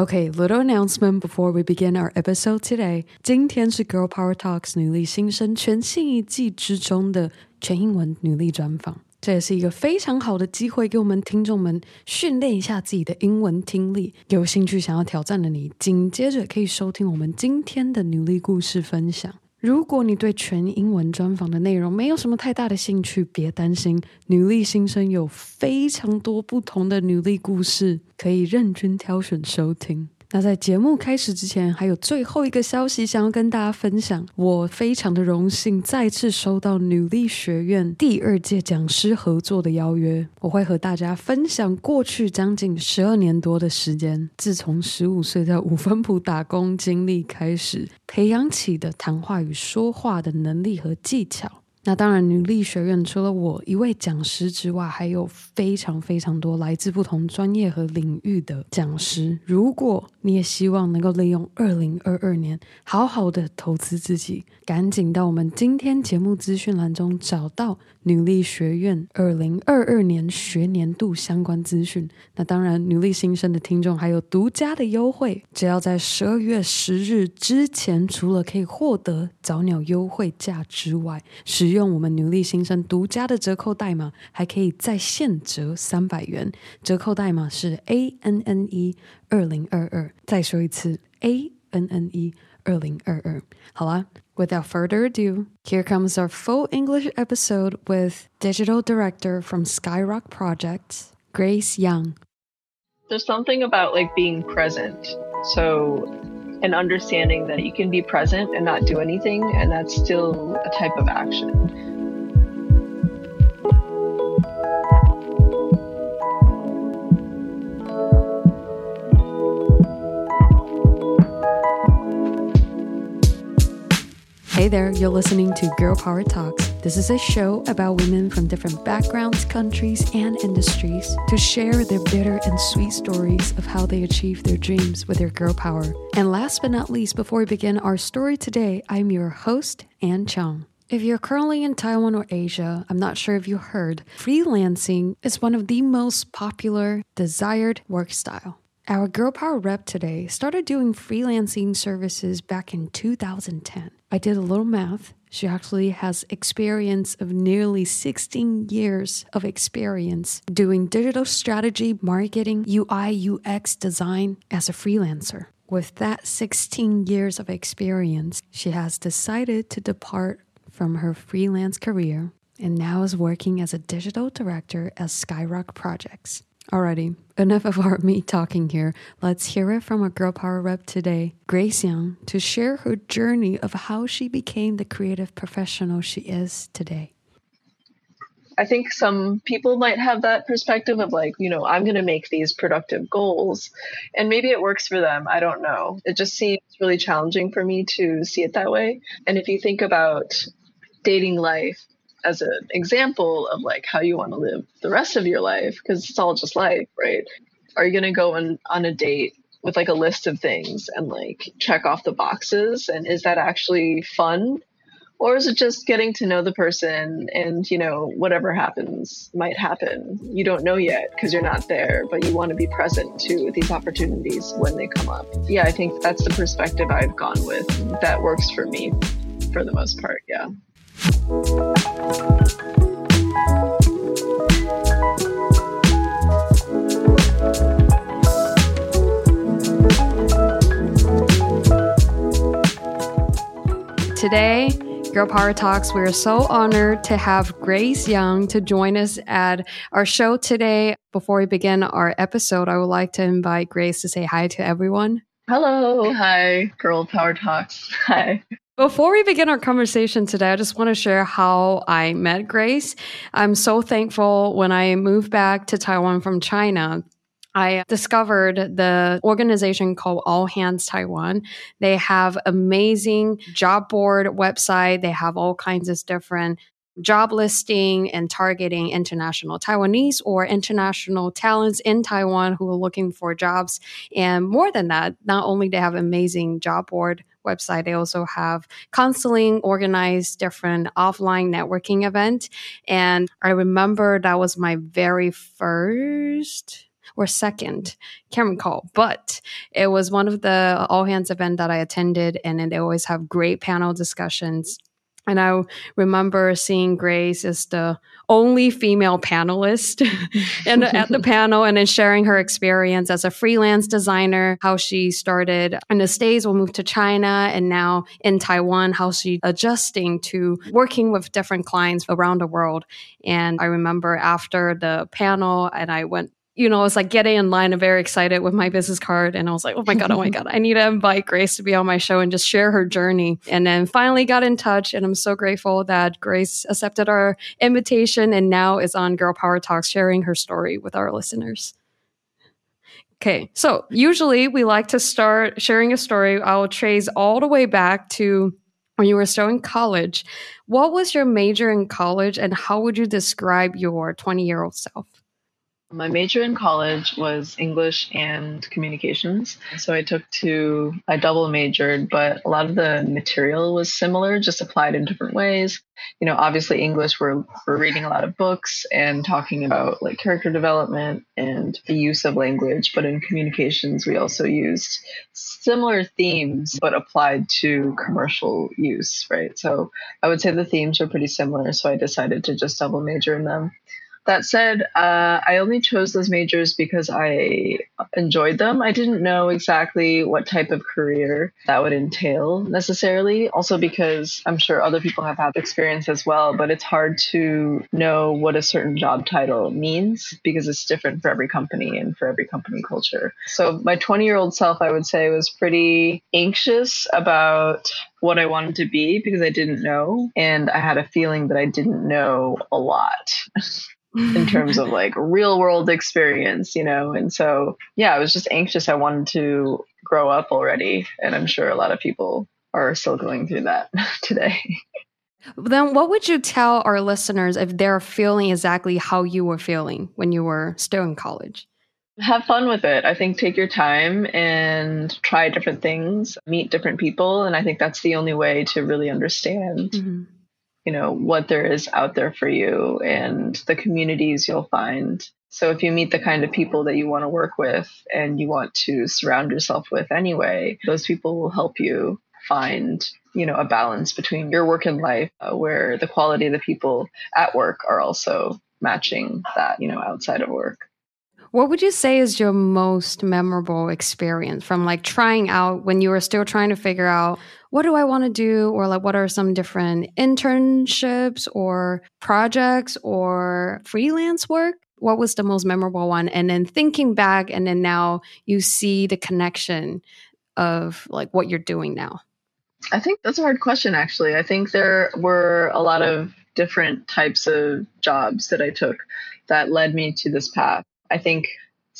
Okay, little announcement before we begin our episode today. 今天是 Girl Power Talks 女力新生全新一季之中的全英文女力专访。这也是一个非常好的机会，给我们听众们训练一下自己的英文听力。有兴趣想要挑战的你，紧接着可以收听我们今天的女力故事分享。 如果你对全英文专访的内容没有什么太大的兴趣，别担心，女力新生有非常多不同的女力故事，可以认真挑选收听。那在节目开始之前，还有最后一个消息想要跟大家分享。我非常的荣幸再次收到努力学院第二届讲师合作的邀约，我会和大家分享过去将近十二年多的时间，自从十五岁在五分埔打工经历开始，培养起的谈话与说话的能力和技巧。那当然，女力学院除了我一位讲师之外，还有非常非常多来自不同专业和领域的讲师。如果你也希望能够利用二零二二年好好的投资自己，赶紧到我们今天节目资讯栏中找到女力学院二零二二年学年度相关资讯。那当然，女力新生的听众还有独家的优惠，只要在十二月十日之前，除了可以获得早鸟优惠价之外，使用我们女力新生独家的折扣代码，还可以再现折三百元。折扣代码是 A N N E 二零二二。再说一次 A N N E 二零二二。好啦，Without further ado, here comes our full English episode with digital director from Skyrock Projects, Grace Yang. There's something about like being present. So and understanding that you can be present and not do anything, and that's still a type of action. There, you're listening to Girl Power Talks. This is a show about women from different backgrounds, countries, and industries to share their bitter and sweet stories of how they achieve their dreams with their girl power. And last but not least, before we begin our story today, I'm your host, Ann Chung. If you're currently in Taiwan or Asia, I'm not sure if you heard, freelancing is one of the most popular, desired work style. Our Girl Power rep today started doing freelancing services back in 2010. I did a little math. She actually has experience of nearly 16 years of experience doing digital strategy, marketing, UI, UX design as a freelancer. With that 16 years of experience, she has decided to depart from her freelance career and now is working as a digital director at Skyrock Projects. Alrighty, enough of our me talking here. Let's hear it from our Girl Power rep today, Grace Yang, to share her journey of how she became the creative professional she is today. I think some people might have that perspective of like, you know, I'm going to make these productive goals. And maybe it works for them. I don't know. It just seems really challenging for me to see it that way. And if you think about dating life, as an example of like how you want to live the rest of your life because it's all just life, right? Are you going to go on on a date with like a list of things and like check off the boxes and is that actually fun? Or is it just getting to know the person and, you know, whatever happens might happen? You don't know yet because you're not there, but you want to be present to these opportunities when they come up. Yeah, I think that's the perspective I've gone with. That works for me for the most part. Yeah. Today, Girl Power Talks, we are so honored to have Grace Yang to join us at our show today. Before we begin our episode, I would like to invite Grace to say hi to everyone. Hello. Hi, Girl Power Talks. Hi. Before we begin our conversation today, I just want to share how I met Grace. I'm so thankful when I moved back to Taiwan from China. I discovered the organization called All Hands Taiwan. They have amazing job board website. They have all kinds of different job listing and targeting international Taiwanese or international talents in Taiwan who are looking for jobs. And more than that, not only they have amazing job board website, they also have counseling, organized different offline networking event. And I remember that was my very first or second. Can't recall, but it was one of the all hands event that I attended, and then they always have great panel discussions and I remember seeing Grace as the only female panelist and at the panel and then sharing her experience as a freelance designer, how she started in the States, will move to China and now in Taiwan, how she adjusting to working with different clients around the world. And I remember after the panel and I went you know, I was like getting in line and very excited with my business card. And I was like, oh my God, oh my God, I need to invite Grace to be on my show and just share her journey. And then finally got in touch. And I'm so grateful that Grace accepted our invitation and now is on Girl Power Talks sharing her story with our listeners. Okay, so usually we like to start sharing a story. I'll trace all the way back to when you were still in college. What was your major in college, and how would you describe your 20 year old self? My major in college was English and communications. So I took two, I double majored, but a lot of the material was similar, just applied in different ways. You know, obviously English, we're, we're reading a lot of books and talking about like character development and the use of language. But in communications, we also used similar themes, but applied to commercial use, right? So I would say the themes are pretty similar. So I decided to just double major in them. That said, uh, I only chose those majors because I enjoyed them. I didn't know exactly what type of career that would entail necessarily. Also, because I'm sure other people have had experience as well, but it's hard to know what a certain job title means because it's different for every company and for every company culture. So, my 20 year old self, I would say, was pretty anxious about what I wanted to be because I didn't know. And I had a feeling that I didn't know a lot. in terms of like real world experience, you know. And so, yeah, I was just anxious. I wanted to grow up already. And I'm sure a lot of people are still going through that today. Then, what would you tell our listeners if they're feeling exactly how you were feeling when you were still in college? Have fun with it. I think take your time and try different things, meet different people. And I think that's the only way to really understand. Mm-hmm you know what there is out there for you and the communities you'll find. So if you meet the kind of people that you want to work with and you want to surround yourself with anyway those people will help you find you know a balance between your work and life uh, where the quality of the people at work are also matching that you know outside of work. What would you say is your most memorable experience from like trying out when you were still trying to figure out what do I want to do? Or like, what are some different internships or projects or freelance work? What was the most memorable one? And then thinking back, and then now you see the connection of like what you're doing now. I think that's a hard question, actually. I think there were a lot of different types of jobs that I took that led me to this path. I think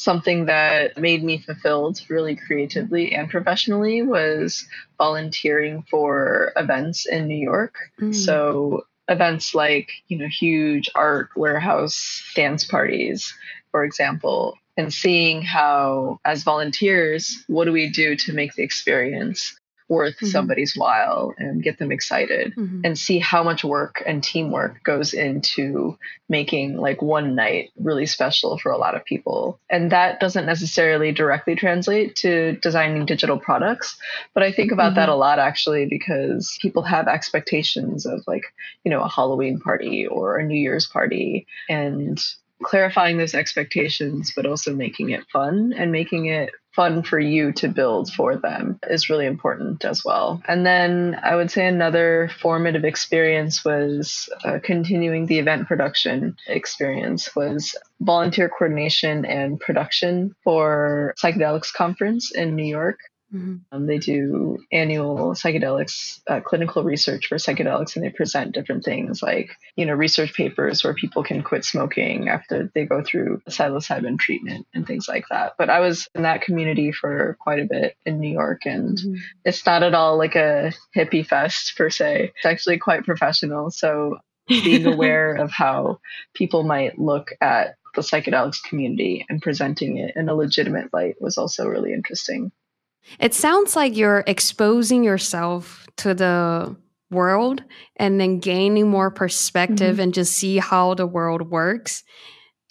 something that made me fulfilled really creatively and professionally was volunteering for events in New York. Mm. So events like, you know, huge art warehouse dance parties, for example, and seeing how as volunteers, what do we do to make the experience worth mm-hmm. somebody's while and get them excited mm-hmm. and see how much work and teamwork goes into making like one night really special for a lot of people. And that doesn't necessarily directly translate to designing digital products, but I think about mm-hmm. that a lot actually because people have expectations of like, you know, a Halloween party or a New Year's party and clarifying those expectations, but also making it fun and making it fun for you to build for them is really important as well. And then I would say another formative experience was uh, continuing the event production experience was volunteer coordination and production for psychedelics conference in New York Mm-hmm. Um, they do annual psychedelics uh, clinical research for psychedelics, and they present different things like you know research papers where people can quit smoking after they go through psilocybin treatment and things like that. But I was in that community for quite a bit in New York, and mm-hmm. it's not at all like a hippie fest per se. It's actually quite professional. So being aware of how people might look at the psychedelics community and presenting it in a legitimate light was also really interesting. It sounds like you're exposing yourself to the world and then gaining more perspective mm-hmm. and just see how the world works.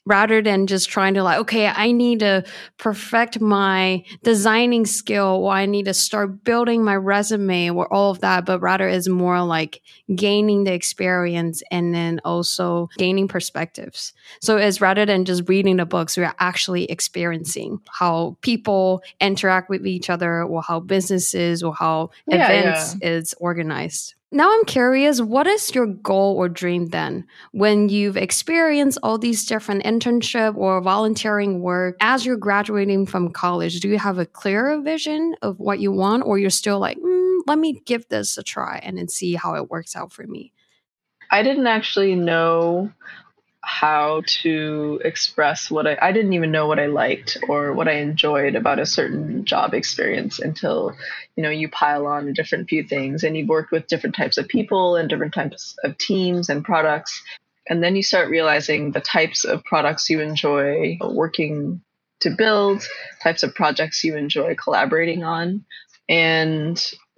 Rather than just trying to like okay i need to perfect my designing skill or i need to start building my resume or all of that but rather is more like gaining the experience and then also gaining perspectives so it's rather than just reading the books we're actually experiencing how people interact with each other or how businesses or how yeah, events yeah. is organized now I'm curious, what is your goal or dream then? When you've experienced all these different internship or volunteering work as you're graduating from college, do you have a clearer vision of what you want or you're still like, mm, let me give this a try and then see how it works out for me? I didn't actually know how to express what I, I didn't even know what I liked or what I enjoyed about a certain job experience until, you know, you pile on a different few things and you've worked with different types of people and different types of teams and products. And then you start realizing the types of products you enjoy working to build, types of projects you enjoy collaborating on. And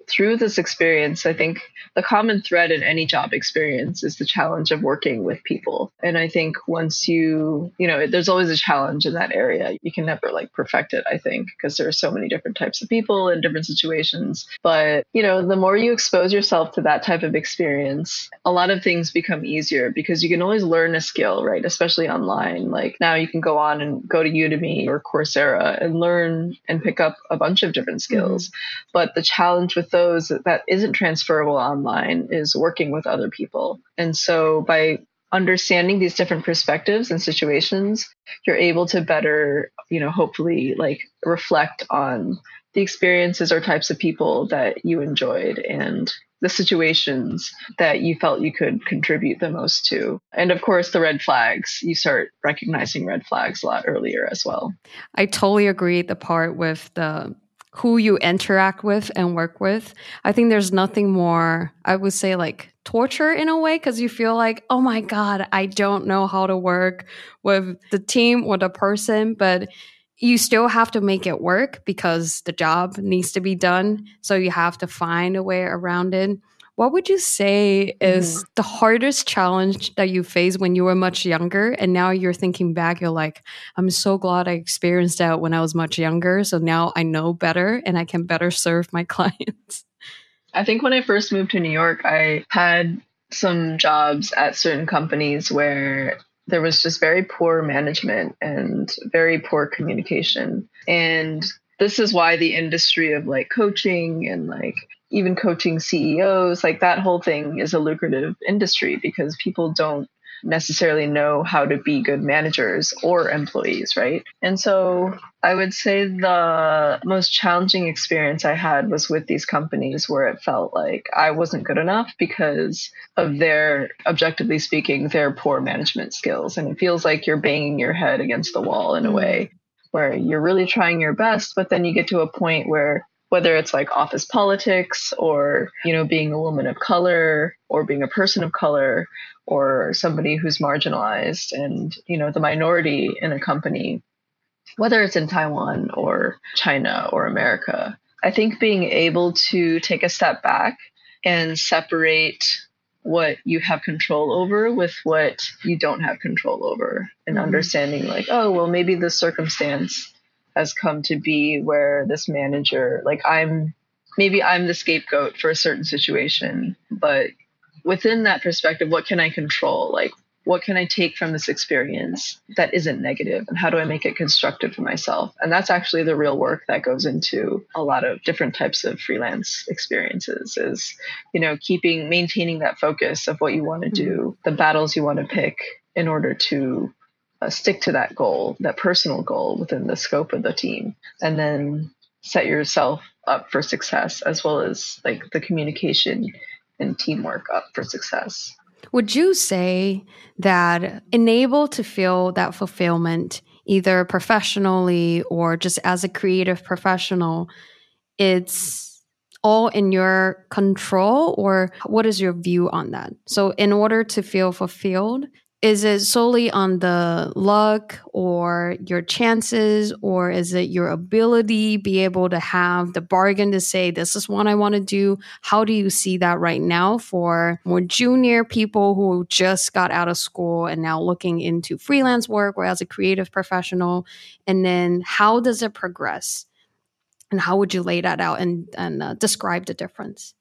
through this experience, I think the common thread in any job experience is the challenge of working with people. And I think once you, you know, there's always a challenge in that area. You can never like perfect it, I think, because there are so many different types of people in different situations. But, you know, the more you expose yourself to that type of experience, a lot of things become easier because you can always learn a skill, right? Especially online. Like now you can go on and go to Udemy or Coursera and learn and pick up a bunch of different skills. Mm-hmm. But the challenge with those that isn't transferable online is working with other people. And so by understanding these different perspectives and situations, you're able to better, you know, hopefully like reflect on the experiences or types of people that you enjoyed and the situations that you felt you could contribute the most to. And of course, the red flags, you start recognizing red flags a lot earlier as well. I totally agree the part with the who you interact with and work with. I think there's nothing more, I would say, like torture in a way, because you feel like, oh my God, I don't know how to work with the team or the person, but you still have to make it work because the job needs to be done. So you have to find a way around it. What would you say is mm-hmm. the hardest challenge that you faced when you were much younger? And now you're thinking back, you're like, I'm so glad I experienced that when I was much younger. So now I know better and I can better serve my clients. I think when I first moved to New York, I had some jobs at certain companies where there was just very poor management and very poor communication. And this is why the industry of like coaching and like even coaching CEOs, like that whole thing is a lucrative industry because people don't necessarily know how to be good managers or employees, right? And so I would say the most challenging experience I had was with these companies where it felt like I wasn't good enough because of their, objectively speaking, their poor management skills. And it feels like you're banging your head against the wall in a mm-hmm. way where you're really trying your best, but then you get to a point where whether it's like office politics or, you know, being a woman of color or being a person of color or somebody who's marginalized and, you know, the minority in a company, whether it's in Taiwan or China or America. I think being able to take a step back and separate what you have control over with what you don't have control over and mm-hmm. understanding like oh well maybe the circumstance has come to be where this manager, like I'm, maybe I'm the scapegoat for a certain situation, but within that perspective, what can I control? Like, what can I take from this experience that isn't negative and how do I make it constructive for myself? And that's actually the real work that goes into a lot of different types of freelance experiences is, you know, keeping, maintaining that focus of what you want to do, mm-hmm. the battles you want to pick in order to uh, stick to that goal, that personal goal within the scope of the team, and then set yourself up for success as well as like the communication and teamwork up for success. Would you say that enable to feel that fulfillment either professionally or just as a creative professional it's all in your control or what is your view on that? So in order to feel fulfilled, is it solely on the luck or your chances or is it your ability be able to have the bargain to say this is what i want to do how do you see that right now for more junior people who just got out of school and now looking into freelance work or as a creative professional? And then how does it progress? And how would you lay that out and, and uh, describe the difference?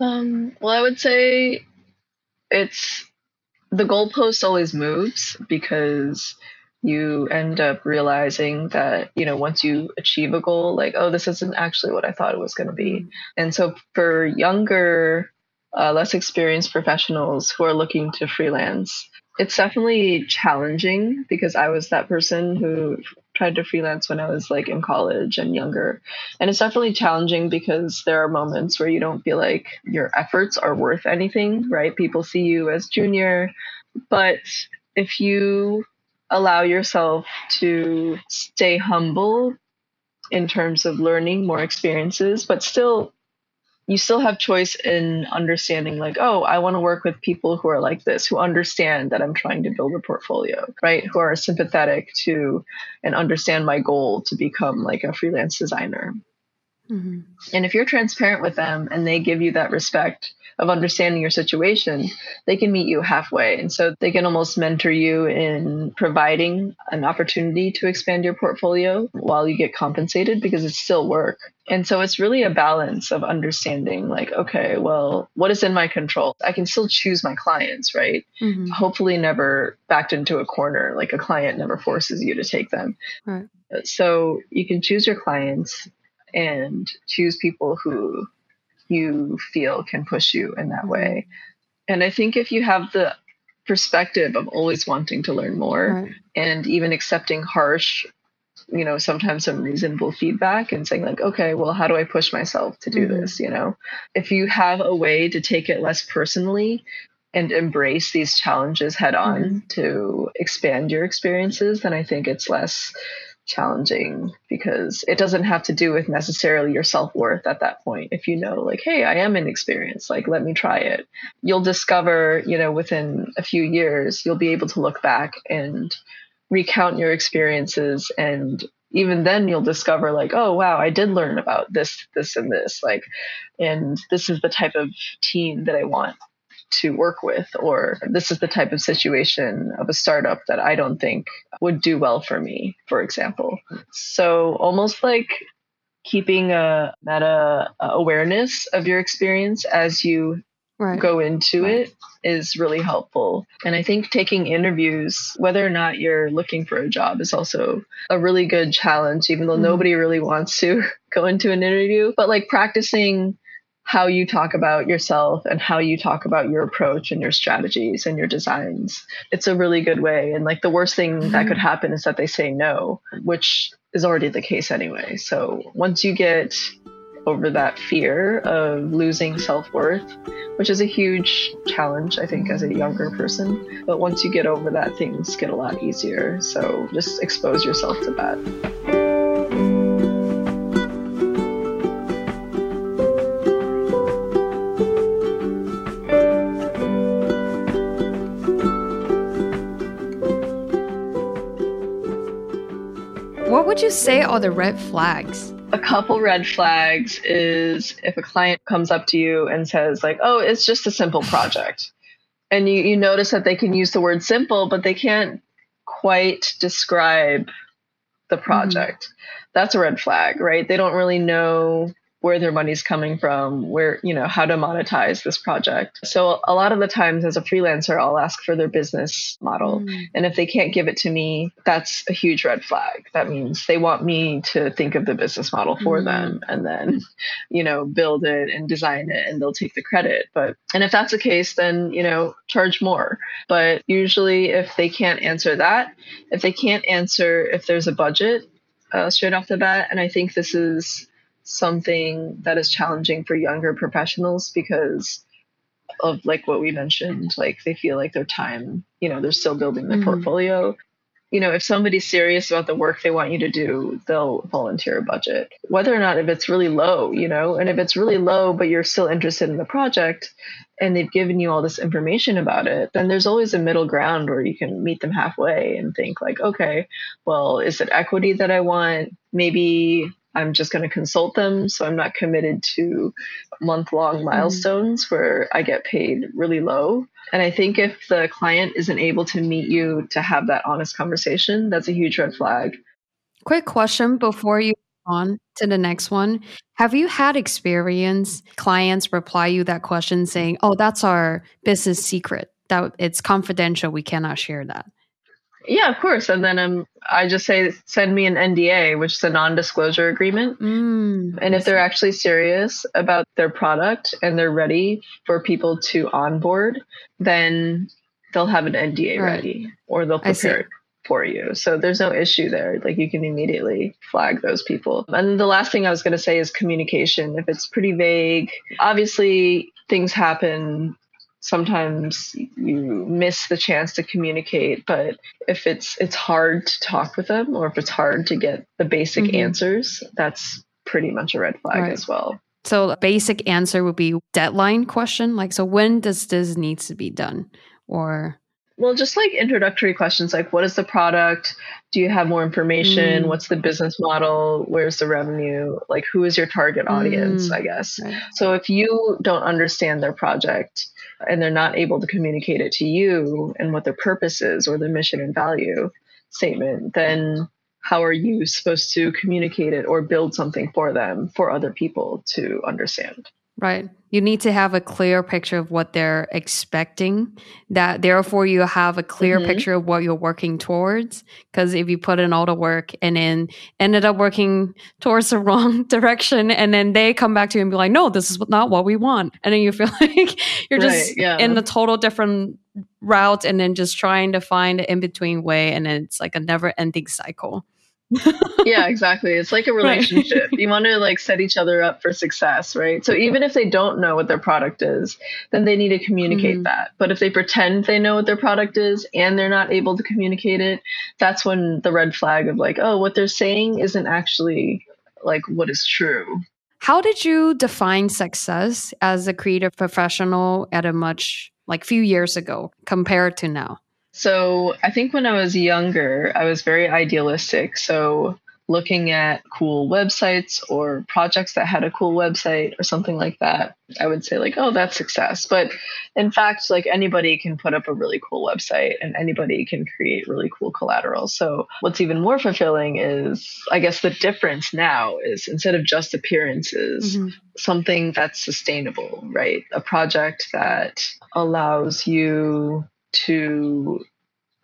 Um, well i would say it's the goalpost always moves because you end up realizing that you know once you achieve a goal like oh this isn't actually what i thought it was going to be. And so for younger uh, less experienced professionals who are looking to freelance it's definitely challenging because i was that person who tried to freelance when i was like in college and younger. And it's definitely challenging because there are moments where you don't feel like your efforts are worth anything right? People see you as junior. But if you allow yourself to stay humble in terms of learning more experiences but still you still have choice in understanding like oh i want to work with people who are like this who understand that i'm trying to build a portfolio right? Who are sympathetic to and understand my goal to become like a freelance designer mm-hmm. and if you're transparent with them and they give you that respect of understanding your situation, they can meet you halfway. And so they can almost mentor you in providing an opportunity to expand your portfolio while you get compensated because it's still work. And so it's really a balance of understanding, like, okay, well, what is in my control? I can still choose my clients, right? Mm-hmm. Hopefully, never backed into a corner. Like, a client never forces you to take them. Right. So you can choose your clients and choose people who you feel can push you in that way. And I think if you have the perspective of always wanting to learn more right. and even accepting harsh, you know, sometimes unreasonable feedback and saying, like, okay, well, how do I push myself to do mm-hmm. this? You know, if you have a way to take it less personally, and embrace these challenges head on mm-hmm. to expand your experiences, then I think it's less challenging because it doesn't have to do with necessarily your self-worth at that point. If you know like hey i am inexperienced like let me try it. You'll discover you know within a few years you'll be able to look back and recount your experiences. And even then you'll discover like oh wow i did learn about this this and this like and this is the type of team that i want to work with, or this is the type of situation of a startup that I don't think would do well for me, for example. So almost like keeping a meta awareness of your experience as you right. go into right. it is really helpful. And I think taking interviews, whether or not you're looking for a job, is also a really good challenge, even though mm-hmm. nobody really wants to go into an interview. But like practicing how you talk about yourself and how you talk about your approach and your strategies and your designs. It's a really good way. And like the worst thing mm-hmm. that could mm-hmm. happen is that they say no, which is already the case anyway. So once you get over that fear of losing self worth, which is a huge challenge, I think, as a younger person. But once you get over that, things get a lot easier. So just expose yourself to that. Would you say are the red flags? A couple red flags is if a client comes up to you and says, like, oh, it's just a simple project. And you, you notice that they can use the word simple, but they can't quite describe the mm-hmm. project. Mm-hmm. That's a red flag, right? They don't really know where their money's coming from, where, you know, how to monetize this project. So a lot of the times as a freelancer, I'll ask for their business model. Mm. And if they can't give it to me, that's a huge red flag. That means they want me to think of the business model for mm. them and then, you know, build it and design it and they'll take the credit. But, and if that's the case, then, you know, charge more. But usually if they can't answer that, if they can't answer if there's a budget, uh, straight off the bat, and I think this is something that is challenging for younger professionals because of like what we mentioned like they feel like their time you know they're still building their mm-hmm. portfolio you know, if somebody's serious about the work they want you to do, they'll volunteer a budget. Whether or not if it's really low, you know, and if it's really low, but you're still interested in the project and they've given you all this information about it, then there's always a middle ground where you can meet them halfway and think, like, okay, well, is it equity that I want? Maybe I'm just going to consult them. So I'm not committed to month long mm-hmm. milestones mm-hmm. where I get paid really low. And I think if the client isn't able to meet you to have that honest conversation, that's a huge red flag. Quick question before you on to the next one. Have you had experience clients reply you that question saying, "Oh, that's our business secret. That it's confidential. We cannot share that." Yeah, of course. And then um, I just say send me an NDA, which is a non-disclosure agreement. Mm, and if they're actually serious about their product and they're ready for people to onboard, then they'll have an NDA right. ready or they'll prepare it for you. So there's no issue there. Like you can immediately flag those people. And the last thing I was going to say is communication. If it's pretty vague, obviously things happen sometimes you miss the chance to communicate but if it's it's hard to talk with them or if it's hard to get the basic mm-hmm. answers that's pretty much a red flag right. as well so a basic answer would be deadline question like so when does this needs to be done or well just like introductory questions like what is the product do you have more information mm. what's the business model where's the revenue like who is your target audience mm. i guess right. so if you don't understand their project and they're not able to communicate it to you and what their purpose is or their mission and value statement, then how are you supposed to communicate it or build something for them for other people to understand? Right. You need to have a clear picture of what they're expecting. That therefore you have a clear mm-hmm. picture of what you're working towards. Because if you put in all the work and then ended up working towards the wrong direction, and then they come back to you and be like, "No, this is not what we want," and then you feel like you're just right, yeah. in the total different route, and then just trying to find an in between way, and then it's like a never ending cycle yeah, exactly. It's like a relationship. Right. You want to like set each other up for success, right? So even if they don't know what their product is, then they need to communicate mm-hmm. that. But if they pretend they know what their product is and they're not able to communicate it, that's when the red flag of like, oh, what they're saying isn't actually like what is true. How did you define success as a creative professional at a much like few years ago compared to now? So I think when I was younger, I was very idealistic. So looking at cool websites or projects that had a cool website or something like that, I would say like, oh, that's success. But in fact, like anybody can put up a really cool website and anybody can create really cool collateral. So what's even more fulfilling is, I guess the difference now is instead of just appearances, mm-hmm. something that's sustainable, right? A project that allows you to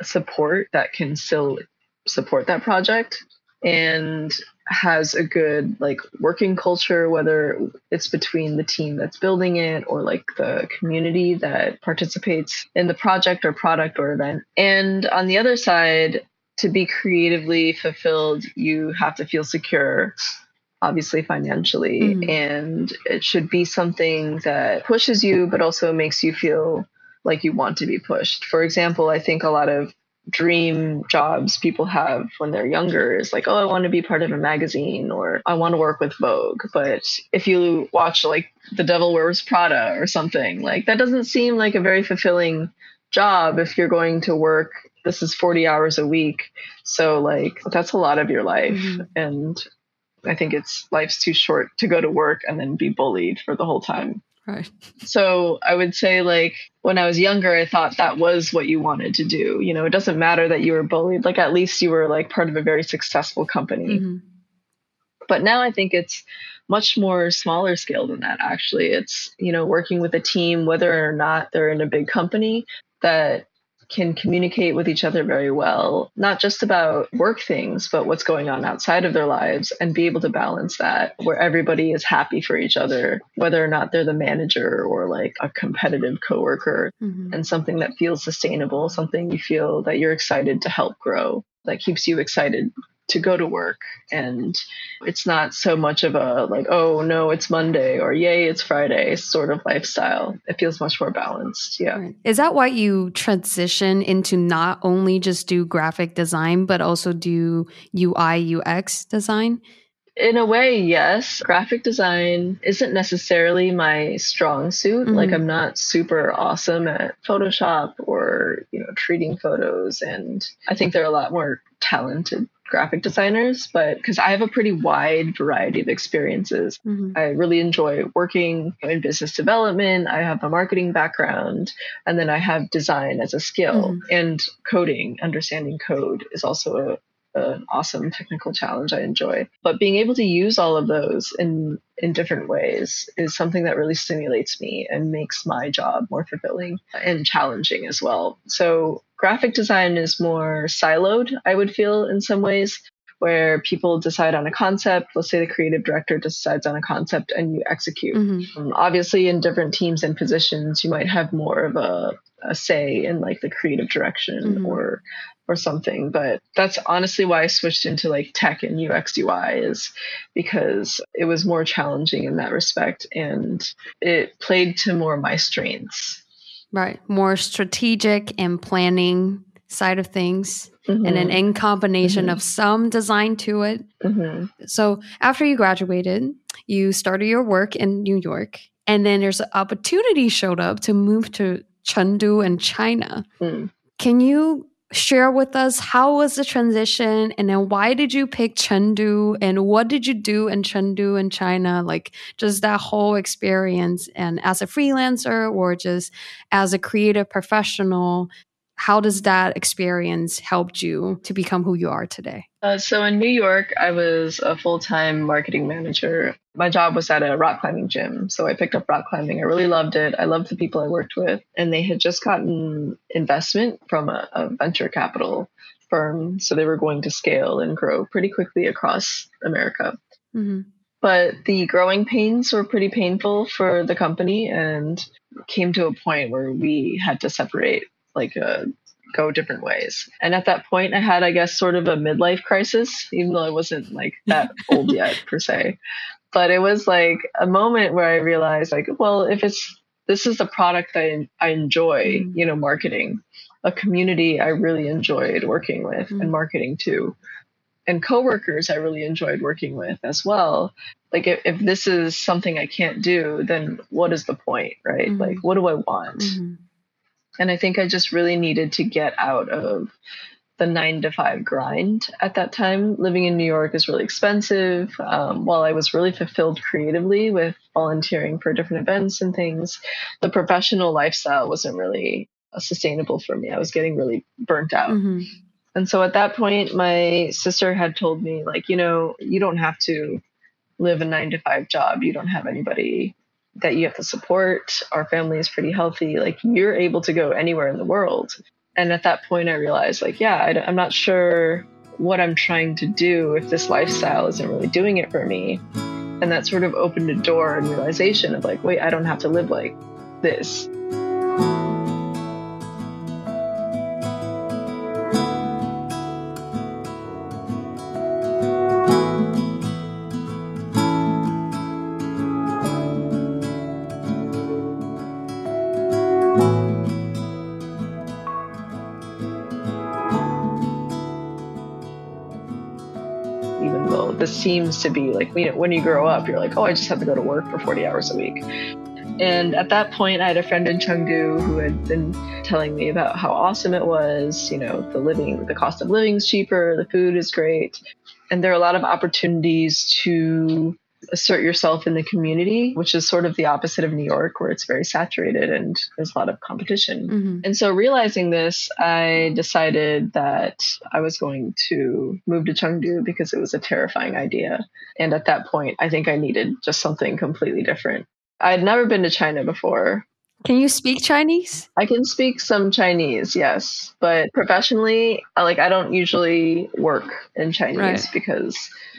support that can still support that project and has a good like working culture whether it's between the team that's building it or like the community that participates in the project or product or event and on the other side to be creatively fulfilled you have to feel secure obviously financially mm. and it should be something that pushes you but also makes you feel like you want to be pushed for example i think a lot of dream jobs people have when they're younger is like, oh, I want to be part of a magazine or I want to work with Vogue. But if you watch like The Devil Wears Prada or something, like that doesn't seem like a very fulfilling job if you're going to work. This is 40 hours a week. So, like, that's a lot of your life. Mm-hmm. And I think it's life's too short to go to work and then be bullied for the whole time. Right. So I would say, like, when I was younger, I thought that was what you wanted to do. You know, it doesn't matter that you were bullied. Like, at least you were like part of a very successful company. Mm-hmm. But now I think it's much more smaller scale than that, actually. It's, you know, working with a team, whether or not they're in a big company, that can communicate with each other very well, not just about work things, but what's going on outside of their lives and be able to balance that where everybody is happy for each other, whether or not they're the manager or like a competitive coworker mm-hmm. and something that feels sustainable, something you feel that you're excited to help grow, that keeps you excited to go to work and it's not so much of a like oh no it's monday or yay it's friday sort of lifestyle it feels much more balanced yeah right. is that why you transition into not only just do graphic design but also do ui ux design in a way, yes. Graphic design isn't necessarily my strong suit. Mm-hmm. Like I'm not super awesome at Photoshop or, you know, treating photos and I think there are a lot more talented graphic designers, but because I have a pretty wide variety of experiences. Mm-hmm. I really enjoy working in business development. I have a marketing background, and then I have design as a skill. Mm-hmm. And coding, understanding code, is also a, an awesome technical challenge I enjoy. But being able to use all of those in in different ways is something that really stimulates me and makes my job more fulfilling and challenging as well. So graphic design is more siloed, I would feel in some ways, where people decide on a concept. Let's say the creative director decides on a concept and you execute. Mm-hmm. Um, obviously, in different teams and positions, you might have more of a, a say in like the creative direction mm-hmm. or or something. But that's honestly why I switched into like tech and UX UI is because it was more challenging in that respect and it played to more my strengths. Right. More strategic and planning side of things. Mm-hmm. and an in combination mm-hmm. of some design to it. Mm-hmm. So after you graduated, you started your work in New York, and then there's an opportunity showed up to move to Chengdu in China. Mm. Can you share with us how was the transition and then why did you pick Chengdu and what did you do in Chengdu in China? Like just that whole experience and as a freelancer or just as a creative professional how does that experience helped you to become who you are today? Uh, so in New York, I was a full time marketing manager. My job was at a rock climbing gym. So I picked up rock climbing. I really loved it. I loved the people I worked with. And they had just gotten investment from a, a venture capital firm. So they were going to scale and grow pretty quickly across America. Mm-hmm. But the growing pains were pretty painful for the company and came to a point where we had to separate like uh, go different ways. And at that point, I had, I guess, sort of a midlife crisis, even though I wasn't like that old yet per se. But it was like a moment where I realized, like, well, if it's this is the product I I enjoy, mm. you know, marketing, a community I really enjoyed working with mm. and marketing to, and coworkers I really enjoyed working with as well. Like, if, if this is something I can't do, then what is the point, right? Mm. Like, what do I want? Mm-hmm and I think I just really needed to get out of the nine to five grind at that time. Living in New York is really expensive. Um, while I was really fulfilled creatively with volunteering for different events and things, the professional lifestyle wasn't really sustainable for me. I was getting really burnt out. Mm-hmm. And so at that point, my sister had told me, like, you know, you don't have to live a nine to five job. You don't have anybody that you have to support. Our family is pretty healthy. Like you're able to go anywhere in the world. And at that point, I realized, like, yeah, I, am not sure what I'm trying to do if this lifestyle isn't really doing it for me. And that sort of opened a door and realization of like, wait, I don't have to live like this. Seems to be like you know, when you grow up, you're like, oh, I just have to go to work for 40 hours a week. And at that point, I had a friend in Chengdu who had been telling me about how awesome it was. You know, the living, the cost of living is cheaper, the food is great, and there are a lot of opportunities to assert yourself in the community, which is sort of the opposite of New York, where it's very saturated and there's a lot of competition. Mm-hmm. And so, realizing this, I decided that I was going to move to Chengdu because it was a terrifying idea. And at that point, I think I needed just something completely different. I had never been to China before. Can you speak Chinese? I can speak some Chinese, yes, but professionally, like I don't usually work in Chinese right. because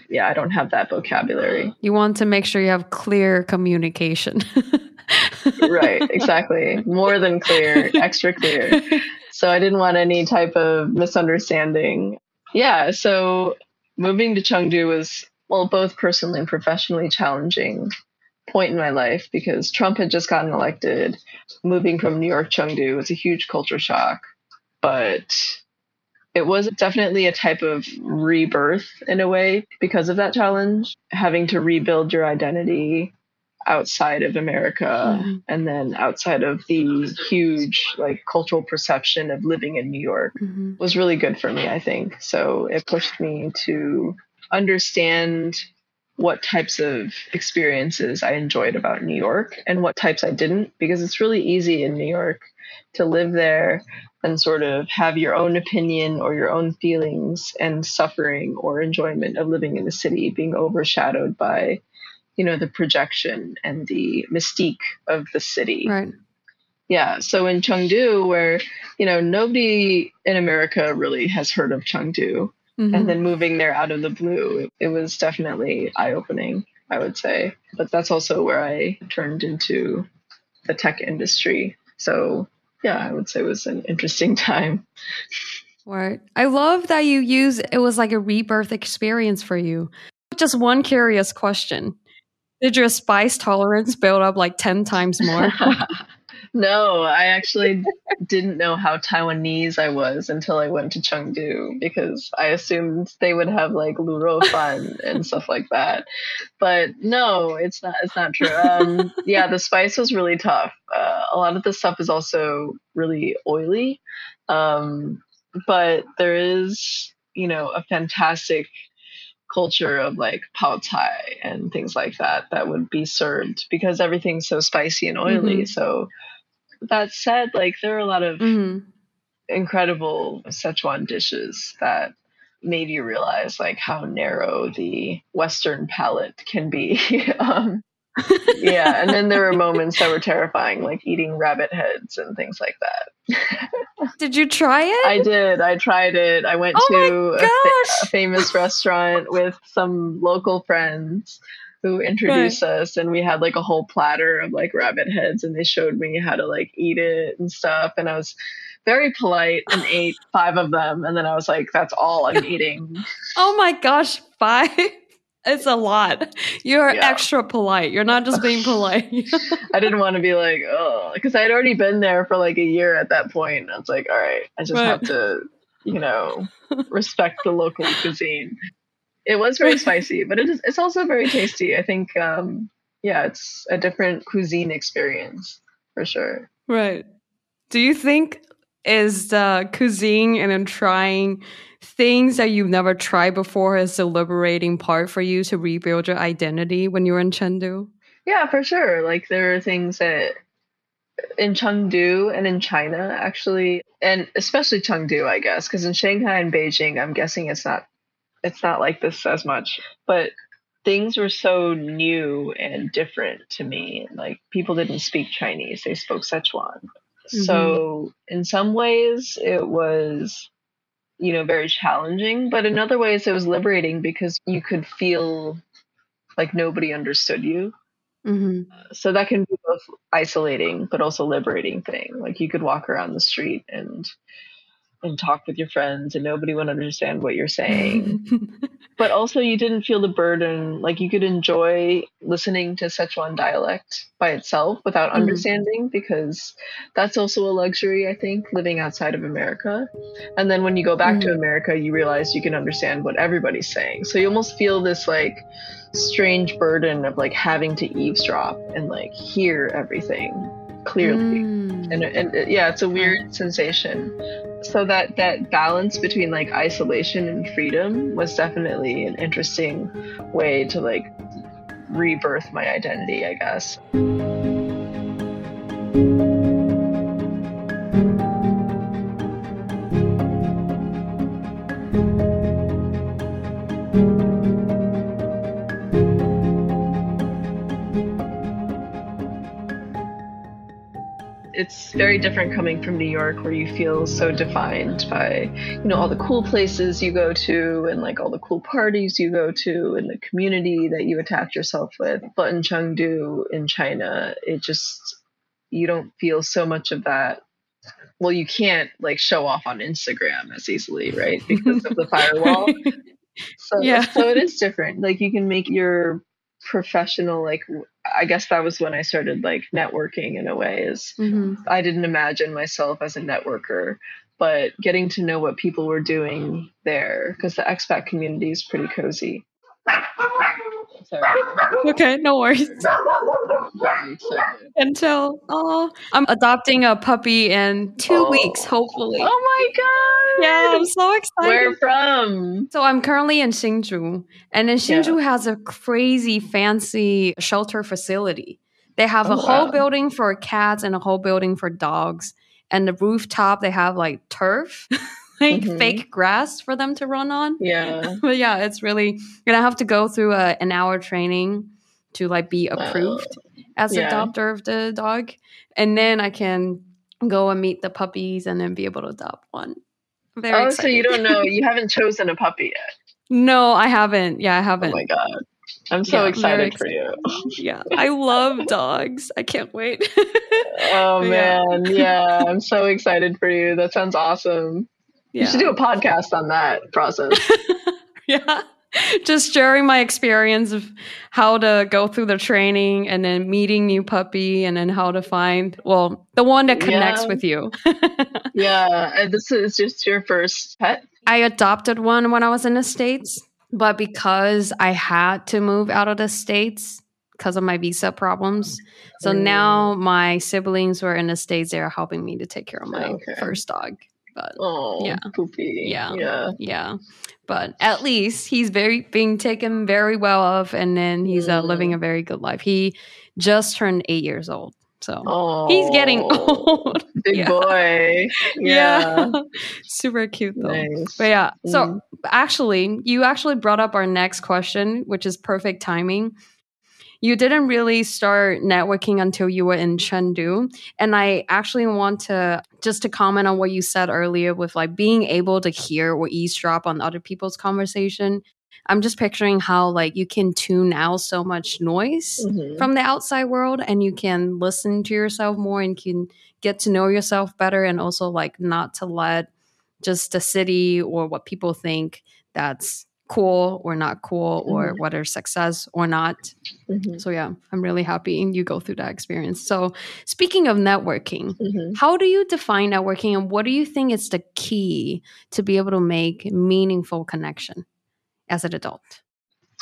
yeah, I don't have that vocabulary. You want to make sure you have clear communication. right, exactly. More than clear, extra clear. So I didn't want any type of misunderstanding. Yeah, so moving to Chengdu was well both personally and professionally challenging point in my life because Trump had just gotten elected. Moving from New York Chengdu was a huge culture shock, but it was definitely a type of rebirth in a way because of that challenge, having to rebuild your identity outside of America mm-hmm. and then outside of the huge like cultural perception of living in New York mm-hmm. was really good for me, I think. So it pushed me to understand what types of experiences I enjoyed about New York and what types I didn't, because it's really easy in New York to live there and sort of have your own opinion or your own feelings and suffering or enjoyment of living in the city being overshadowed by, you know, the projection and the mystique of the city. Right. Yeah. So in Chengdu, where, you know, nobody in America really has heard of Chengdu, Mm-hmm. And then moving there out of the blue, it, it was definitely eye opening, I would say. But that's also where I turned into the tech industry. So, yeah, I would say it was an interesting time. Right. I love that you use it was like a rebirth experience for you. Just one curious question. Did your spice tolerance build up like 10 times more? No, I actually didn't know how Taiwanese I was until I went to Chengdu because I assumed they would have like lu rou fan and stuff like that. But no, it's not. It's not true. Um, yeah, the spice was really tough. Uh, a lot of the stuff is also really oily, um, but there is, you know, a fantastic culture of like pao cai and things like that that would be served because everything's so spicy and oily. Mm-hmm. So that said, like there are a lot of mm-hmm. incredible Szechuan dishes that made you realize like how narrow the Western palate can be. um, yeah, and then there were moments that were terrifying, like eating rabbit heads and things like that. did you try it? I did. I tried it. I went oh to a, fa- a, famous restaurant with some local friends who introduced right. us and we had like a whole platter of like rabbit heads and they showed me how to like eat it and stuff and I was very polite and ate five of them and then I was like that's all I'm eating. oh my gosh, five. It's a lot. You're yeah. extra polite. You're not just being polite. I didn't want to be like, oh, because I'd already been there for like a year at that point. I was like, all right, I just right. have to, you know, respect the local cuisine. It was very spicy, but it is it's also very tasty. I think um yeah, it's a different cuisine experience for sure. Right. Do you think is the cuisine and then trying things that you've never tried before is the liberating part for you to rebuild your identity when you're in Chengdu? Yeah, for sure. Like there are things that in Chengdu and in China actually, and especially Chengdu, I guess, because in Shanghai and Beijing, I'm guessing it's not it's not like this as much. But things were so new and different to me. Like people didn't speak Chinese; they spoke Szechuan. Mm-hmm. So in some ways, it was you know very challenging, but in other ways, it was liberating because you could feel like nobody understood you. Mm-hmm. So that can be both isolating but also liberating thing. Like you could walk around the street and and talk with your friends and nobody would understand what you're saying. but also you didn't feel the burden like you could enjoy listening to Szechuan dialect by itself without mm-hmm. understanding because that's also a luxury I think living outside of America. And then when you go back mm-hmm. to America you realize you can understand what everybody's saying. So you almost feel this like strange burden of like having to eavesdrop and like hear everything clearly. Mm. And, and yeah, it's a weird sensation so that that balance between like isolation and freedom was definitely an interesting way to like rebirth my identity i guess it's very different coming from New York where you feel so defined by, you know, all the cool places you go to and like all the cool parties you go to and the community that you attach yourself with. But in Chengdu in China, it just you don't feel so much of that. Well, you can't like show off on Instagram as easily, right? Because of the firewall. So Yeah. so it is different. Like you can make your professional like I guess that was when I started like networking in a way is hmm I didn't imagine myself as a networker, but getting to know what people were doing there because the expat community is pretty cozy. Sorry. Okay, no worries. Very excited. Can tell. Oh, I'm adopting a puppy in two Oh. weeks, hopefully. Oh my god! Yeah, I'm so excited. Where from? So I'm currently in Hsinchu, and then Yeah. Has a crazy fancy shelter facility. They have oh, a Oh, whole wow. building for cats and a whole building for dogs. And the rooftop, they have like turf, like Mhm. fake grass for them to run on. Yeah. But yeah, it's really gonna have to go through a, an hour training to like be approved as yeah. adopter of the dog, and then I can go and meet the puppies and then be able to adopt one. Very Oh, so you don't know? You haven't chosen a puppy yet. No, I haven't. Yeah, I haven't. Oh my god! I'm so Yeah, excited for you. yeah, I love dogs. I can't wait. Oh Yeah. man, yeah, I'm so excited for you. That sounds awesome. Yeah. You should do a podcast on that process. yeah. Just sharing my experience of how to go through the training and then meeting new puppy and then how to find well the one that connects Yeah. with you. yeah, this is just your first pet. I adopted one when I was in the States, but because I had to move out of the States because of my visa problems. So Mm. now my siblings were in the States, they're helping me to take care of my Okay. first dog. But Oh, Yeah. poopy. Yeah. yeah. yeah. But at least he's very being taken very well of and then he's uh, Mm. living a very good life. He just turned eight years old. So Oh, he's getting old. Big Yeah. boy. Yeah. Yeah. Super cute though. nice. But yeah, so Mm. actually, you actually brought up our next question, which is perfect timing. You didn't really start networking until you were in Chengdu, and I actually want to just to comment on what you said earlier with like being able to hear or eavesdrop on other people's conversation. I'm just picturing how like you can tune out so much noise Mhm. from the outside world and you can listen to yourself more and can get to know yourself better and also like not to let just the city or what people think that's cool or not cool or Mhm. whether success or not Mhm. so yeah i'm really happy you go through that experience so speaking of networking Mhm. how do you define networking and what do you think is the key to be able to make meaningful connection as an adult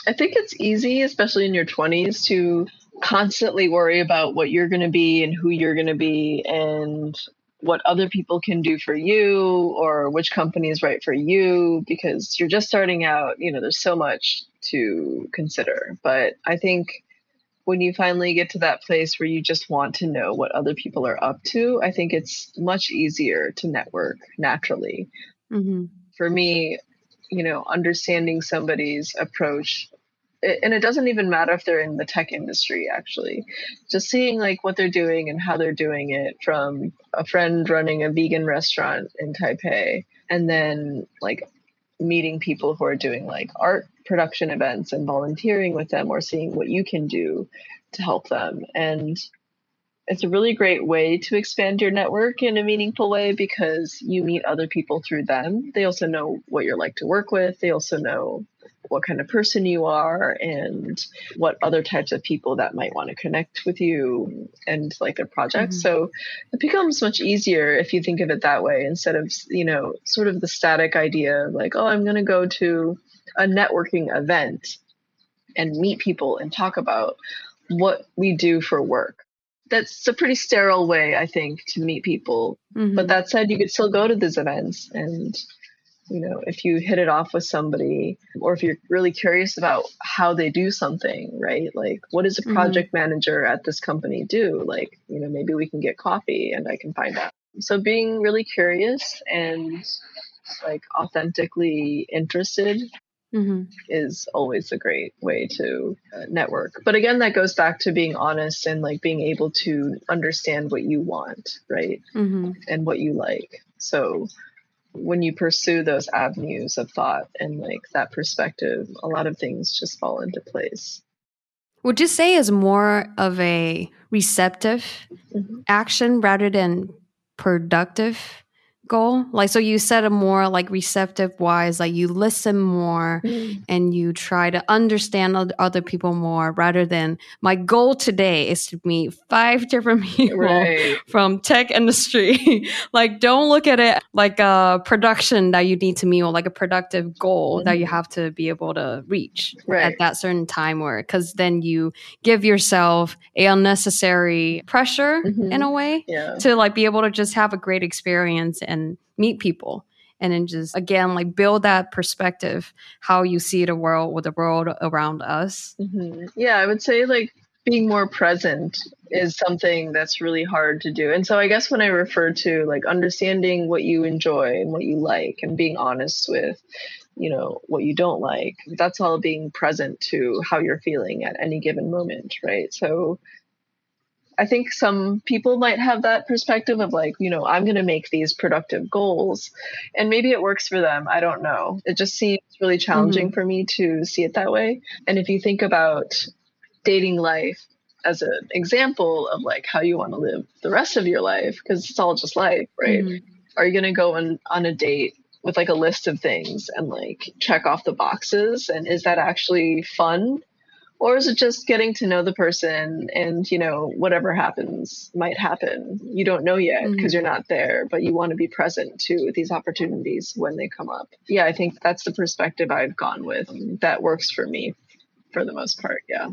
I think it's easy, especially in your 20s, to constantly worry about what you're going to be and who you're going to be and what other people can do for you or which company is right for you because you're just starting out. You know, there's so much to consider. But I think when you finally get to that place where you just want to know what other people are up to, I think it's much easier to network naturally mm-hmm. for me, you know, understanding somebody's approach, and it doesn't even matter if they're in the tech industry, actually, just seeing like what they're doing and how they're doing it from a friend running a vegan restaurant in Taipei, and then like meeting people who are doing like art production events and volunteering with them or seeing what you can do to help them. And it's a really great way to expand your network in a meaningful way because you meet other people through them. They also know what you're like to work with. They also know what kind of person you are and what other types of people that might want to connect with you and like their projects. Mhm. So it becomes much easier if you think of it that way instead of, you know, sort of the static idea of like, oh, I'm going to go to a networking event and meet people and talk about what we do for work. That's a pretty sterile way, I think, to meet people. Mm-hmm. But that said, you could still go to these events and you know, if you hit it off with somebody or if you're really curious about how they do something, right? Like what does a Mhm. project manager at this company do? Like, you know, maybe we can get coffee and I can find out. So being really curious and like authentically interested mm-hmm. is always a great way to uh, network. But again, that goes back to being honest and like being able to understand what you want, right? Mm-hmm. And what you like. So when you pursue those avenues of thought and like that perspective, a lot of things just fall into place. Would you say is more of a receptive Mhm. action rather than productive goal? Like, so you said a more like receptive wise, like you listen more mm. and you try to understand other people more rather than my goal today is to meet five different people right. from tech industry. like, don't look at it like a production that you need to meet or like a productive goal mm-hmm. that you mm-hmm. have to be able to reach right. at that certain time or because then you give yourself a unnecessary pressure mm-hmm. in a way yeah. to like be able to just have a great experience and meet people. And then just again like build that perspective how you see the world with the world around us. Mm-hmm. yeah i would say like being more present is something that's really hard to do. And so i guess when i refer to like understanding what you enjoy and what you like and being honest with you know what you don't like that's all being present to how you're feeling at any given moment right? So I think some people might have that perspective of like, you know, I'm going to make these productive goals. And maybe it works for them. I don't know. It just seems really challenging mm-hmm. for me to see it that way. And if you think about dating life as an example of like how you want to live the rest of your life, because it's all just life, right? Mm-hmm. Are you going to go on, on a date with like a list of things and like check off the boxes? And is that actually fun? Or is it just getting to know the person and you know whatever happens might happen? You don't know yet because mm-hmm. you're not there but you want to be present to these opportunities when they come up. Yeah i think that's the perspective i've gone with that works for me for the most part yeah.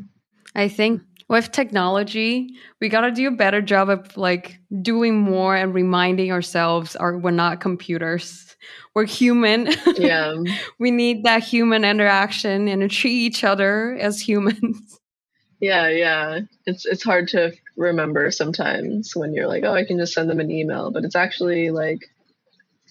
I think with technology we got to do a better job of like doing more and reminding ourselves our we're not computers we're human. Yeah. we need that human interaction and treat each other as humans. Yeah, yeah. It's it's hard to remember sometimes when you're like, oh, I can just send them an email, but it's actually like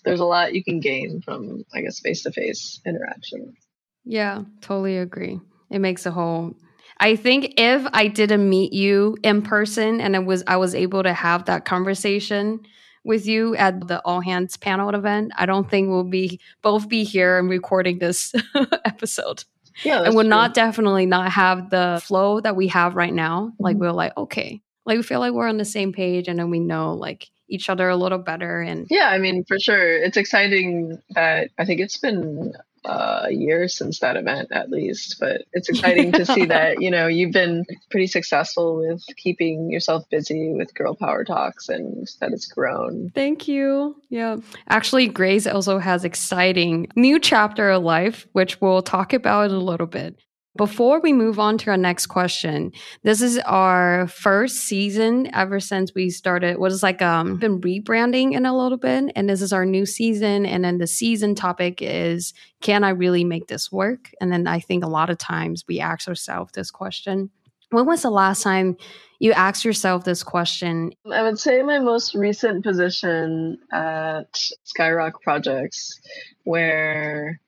there's a lot you can gain from I guess face to face interaction. Yeah, totally agree. It makes a whole I think if I didn't meet you in person and it was I was able to have that conversation, with you at the all hands panel event. I don't think we'll be both be here and recording this episode. Yeah, and we'll not definitely not have the flow that we have right now. Mm-hmm. Like we're like, okay, like we feel like we're on the same page and then we know like each other a little better and yeah i mean for sure it's exciting that i think it's been uh, a year since that event at least but it's exciting to see that you know you've been pretty successful with keeping yourself busy with girl power talks and that it's grown. Thank you. Yeah. Actually grace also has exciting new chapter of life which we'll talk about a little bit before we move on to our next question, this is our first season ever since we started. What is like um been rebranding in a little bit, and this is our new season. And then the season topic is, can I really make this work? And then I think a lot of times we ask ourselves this question. When was the last time you asked yourself this question? I would say my most recent position at Skyrock Projects, where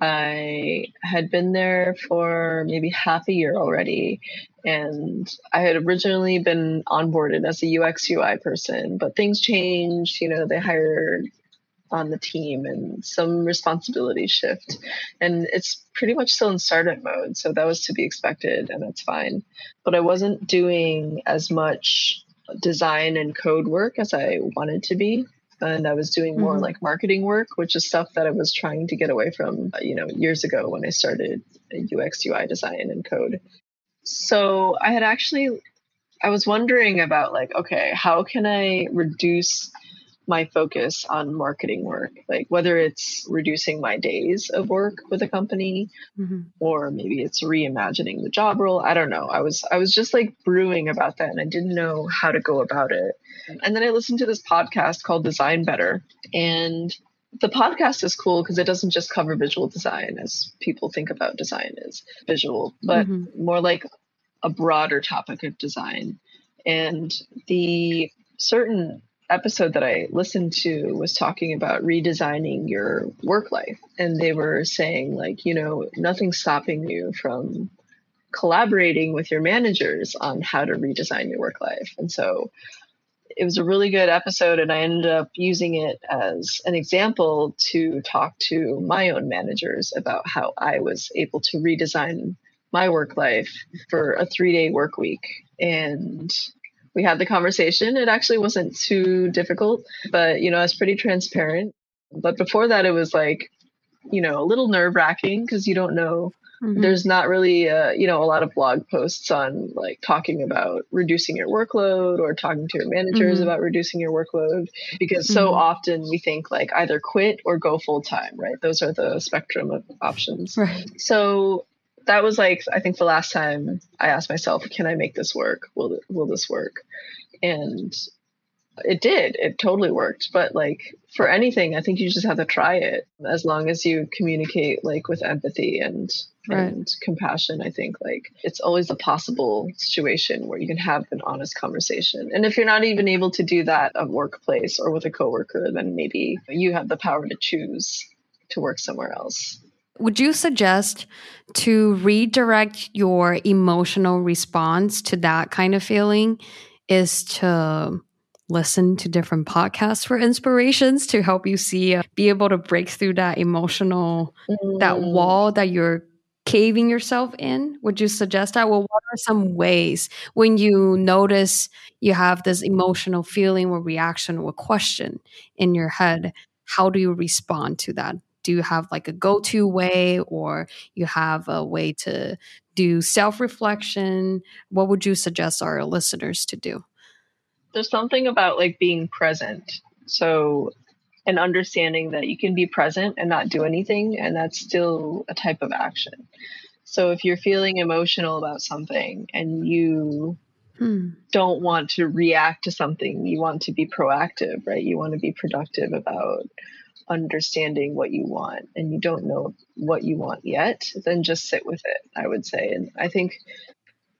I had been there for maybe half a year already, and I had originally been onboarded as a UX UI person, but things changed. You know, they hired on the team and some responsibilities shift, and it's pretty much still in startup mode. So that was to be expected, and that's fine. But I wasn't doing as much design and code work as I wanted to be and I was doing more mm-hmm. like marketing work, which is stuff that I was trying to get away from, uh, you know, years ago when I started UX UI design and code. So I had actually, I was wondering about like, okay, how can I reduce my focus on marketing work, like whether it's reducing my days of work with a company mm-hmm. or maybe it's reimagining the job role. I don't know. I was I was just like brewing about that and I didn't know how to go about it. And then I listened to this podcast called Design Better and the podcast is cool because it doesn't just cover visual design as people think about design as visual, but mm-hmm. more like a broader topic of design. And the certain episode that I listened to was talking about redesigning your work life. And they were saying, like, you know, nothing's stopping you from collaborating with your managers on how to redesign your work life. And so it was a really good episode, and I ended up using it as an example to talk to my own managers about how I was able to redesign my work life for a three day work week. And we had the conversation. It actually wasn't too difficult, but you know, I was pretty transparent. But before that, it was like, you know, a little nerve wracking because you don't know. Mm-hmm. There's not really, uh, you know, a lot of blog posts on like talking about reducing your workload or talking to your managers mm-hmm. about reducing your workload because mm-hmm. so often we think like either quit or go full time, right? Those are the spectrum of options. Right. So that was like I think the last time I asked myself, can I make this work? Will will this work? And it did. It totally worked. But like for anything, I think you just have to try it as long as you communicate like with empathy and right. and compassion. I think like it's always a possible situation where you can have an honest conversation. And if you're not even able to do that at workplace or with a coworker, then maybe you have the power to choose to work somewhere else. Would you suggest to redirect your emotional response to that kind of feeling is to listen to different podcasts for inspirations to help you see uh, be able to break through that emotional mm. that wall that you're caving yourself in? Would you suggest that? Well what are some ways when you notice you have this emotional feeling or reaction or question in your head how do you respond to that do you have like a go-to way or you have a way to do self-reflection? What would you suggest our listeners to do? There's something about like being present. So and understanding that you can be present and not do anything and that's still a type of action. So if you're feeling emotional about something and you hmm. don't want to react to something you want to be proactive right you want to be productive about understanding what you want and you don't know what you want yet, then just sit with it, I would say. And I think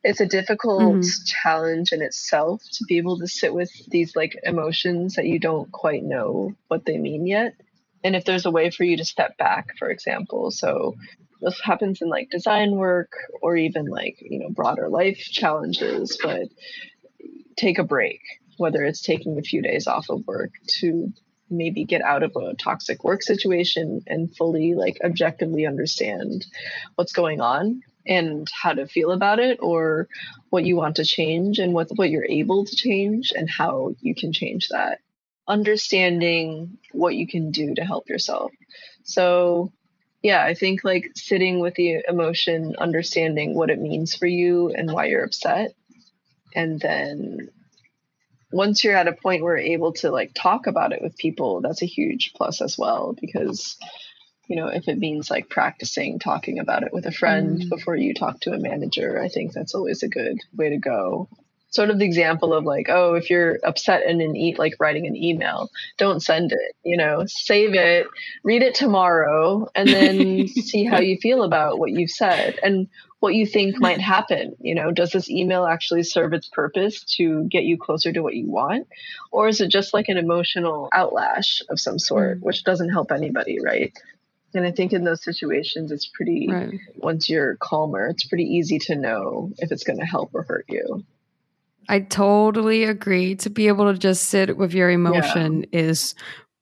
it's a difficult mm-hmm. challenge in itself to be able to sit with these like emotions that you don't quite know what they mean yet. And if there's a way for you to step back, for example, so this happens in like design work or even like, you know, broader life challenges, but take a break, whether it's taking a few days off of work to maybe get out of a toxic work situation and fully like objectively understand what's going on and how to feel about it or what you want to change and what what you're able to change and how you can change that. Understanding what you can do to help yourself. So yeah i think like sitting with the emotion understanding what it means for you and why you're upset and then once you're at a point where you're able to like talk about it with people, that's a huge plus as well because you know, if it means like practicing talking about it with a friend mm. before you talk to a manager, I think that's always a good way to go. Sort of the example of like, oh, if you're upset in an eat like writing an email, don't send it, you know, save it, read it tomorrow, and then see how you feel about what you've said. And what you think might happen. You know, does this email actually serve its purpose to get you closer to what you want? Or is it just like an emotional outlash of some sort, mm. which doesn't help anybody, right? And I think in those situations, it's pretty, right. once you're calmer, it's pretty easy to know if it's going to help or hurt you. I totally agree. To be able to just sit with your emotion yeah. is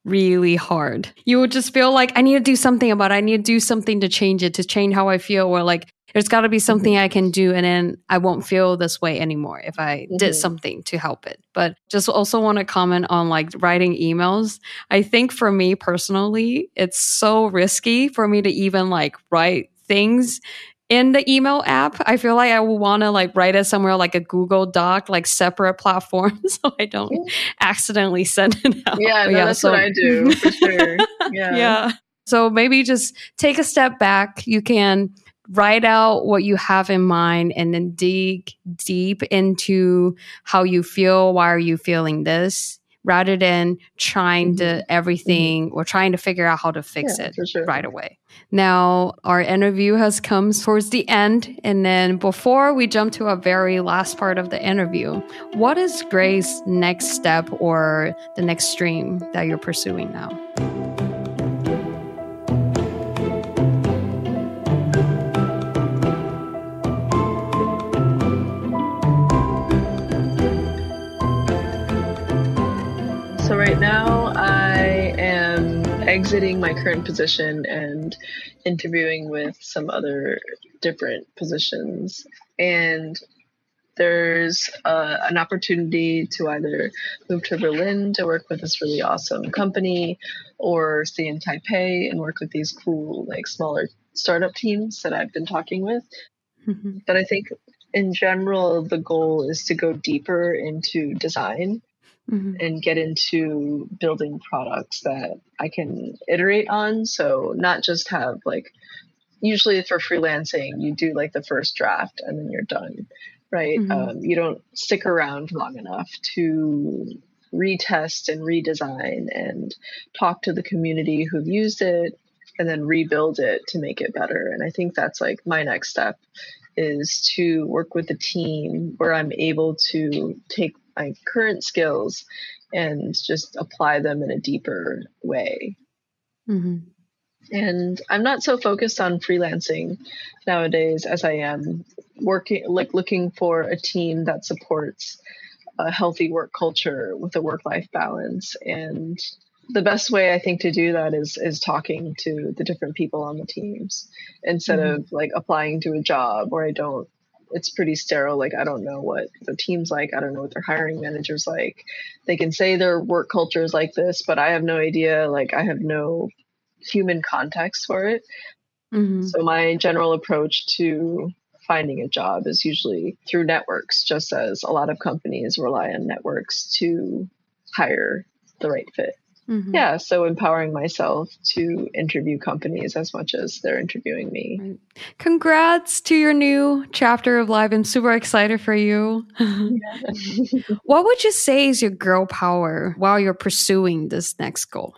really hard. You would just feel like I need to do something about it. I need to do something to change it, to change how I feel, or like there's got to be something I can do and then I won't feel this way anymore if I mm-hmm. did something to help it. But just also want to comment on like writing emails. I think for me personally, it's so risky for me to even like write things in the email app. I feel like I would want to like write it somewhere like a Google Doc, like separate platform, so I don't accidentally send it out. Yeah, no, yeah that's so. what I do for sure. Yeah. yeah. So maybe just take a step back. You can write out what you have in mind and then dig deep into how you feel why are you feeling this rather than trying mm-hmm. to everything mm-hmm. or trying to figure out how to fix yeah, it sure. right away now our interview has come towards the end and then before we jump to a very last part of the interview what is grace's next step or the next stream that you're pursuing now exiting my current position and interviewing with some other different positions. And there's uh, an opportunity to either move to Berlin to work with this really awesome company or stay in Taipei and work with these cool, like smaller startup teams that I've been talking with. Mm-hmm. But I think in general, the goal is to go deeper into design mm-hmm. and get into building products that I can iterate on. So, not just have like, usually for freelancing, you do like the first draft and then you're done right? Mm-hmm. Um, you don't stick around long enough to retest and redesign and talk to the community who've used it and then rebuild it to make it better. And I think that's like my next step is to work with a team where I'm able to take my current skills and just apply them in a deeper way. Mm-hmm. And I'm not so focused on freelancing nowadays as I am working, like looking for a team that supports a healthy work culture with a work life balance. And the best way I think to do that is is talking to the different people on the teams instead mm-hmm. of like applying to a job where I don't it's pretty sterile. Like I don't know what the team's like. I don't know what their hiring managers like. They can say their work culture is like this, but I have no idea. Like I have no human context for it. Mm-hmm. So my general approach to finding a job is usually through networks, just as a lot of companies rely on networks to hire the right fit. Mm-hmm. Yeah, so empowering myself to interview companies as much as they're interviewing me. Congrats to your new chapter of life. I'm super excited for you. what would you say is your girl power while you're pursuing this next goal?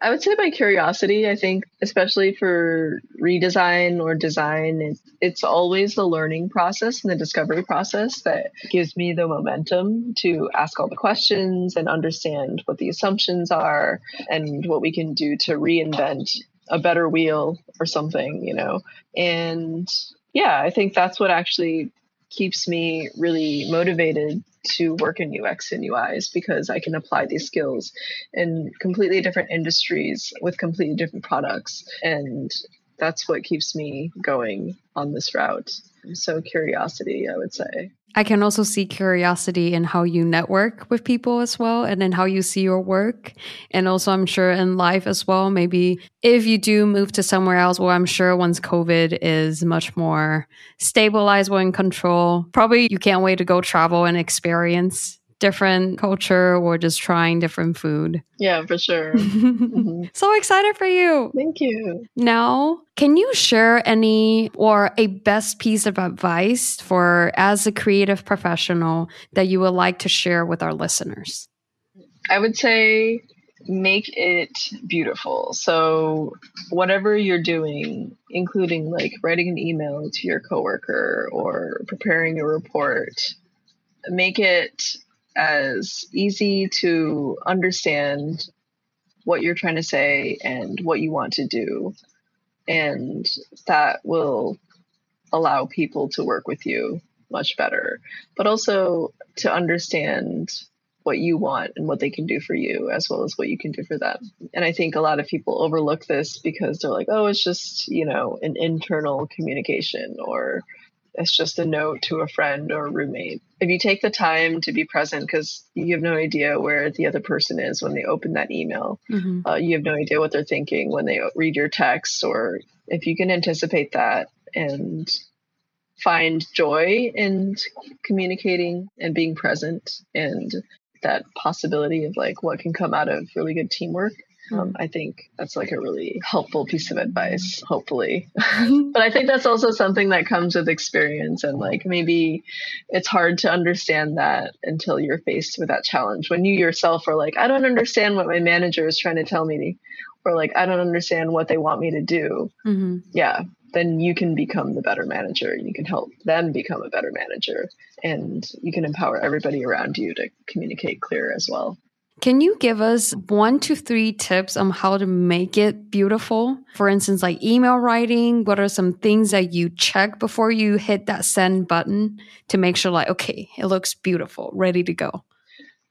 I would say by curiosity. I think, especially for redesign or design, it, it's always the learning process and the discovery process that gives me the momentum to ask all the questions and understand what the assumptions are and what we can do to reinvent a better wheel or something, you know. And yeah, I think that's what actually keeps me really motivated to work in UX and UIs because I can apply these skills in completely different industries with completely different products. And that's what keeps me going on this route. So, curiosity, I would say. I can also see curiosity in how you network with people as well, and in how you see your work. And also, I'm sure in life as well. Maybe if you do move to somewhere else, well, I'm sure once COVID is much more stabilized, or in control, probably you can't wait to go travel and experience different culture or just trying different food. Yeah, for sure. mm-hmm. So excited for you. Thank you. Now, can you share any or a best piece of advice for as a creative professional that you would like to share with our listeners? I would say make it beautiful. So whatever you're doing, including like writing an email to your coworker or preparing a report, make it as easy to understand what you're trying to say and what you want to do. And that will allow people to work with you much better, but also to understand what you want and what they can do for you as well as what you can do for them. And I think a lot of people overlook this because they're like, oh, it's just, you know, an internal communication or it's just a note to a friend or a roommate. If you take the time to be present, because you have no idea where the other person is when they open that email, mm-hmm. uh, you have no idea what they're thinking when they read your text, or if you can anticipate that and find joy in communicating and being present and that possibility of like what can come out of really good teamwork um, I think that's like a really helpful piece of advice, hopefully. but I think that's also something that comes with experience. And like maybe it's hard to understand that until you're faced with that challenge. When you yourself are like, I don't understand what my manager is trying to tell me, or like, I don't understand what they want me to do. Mm-hmm. Yeah. Then you can become the better manager. You can help them become a better manager. And you can empower everybody around you to communicate clear as well. Can you give us one to three tips on how to make it beautiful? For instance, like email writing, what are some things that you check before you hit that send button to make sure, like, okay, it looks beautiful, ready to go?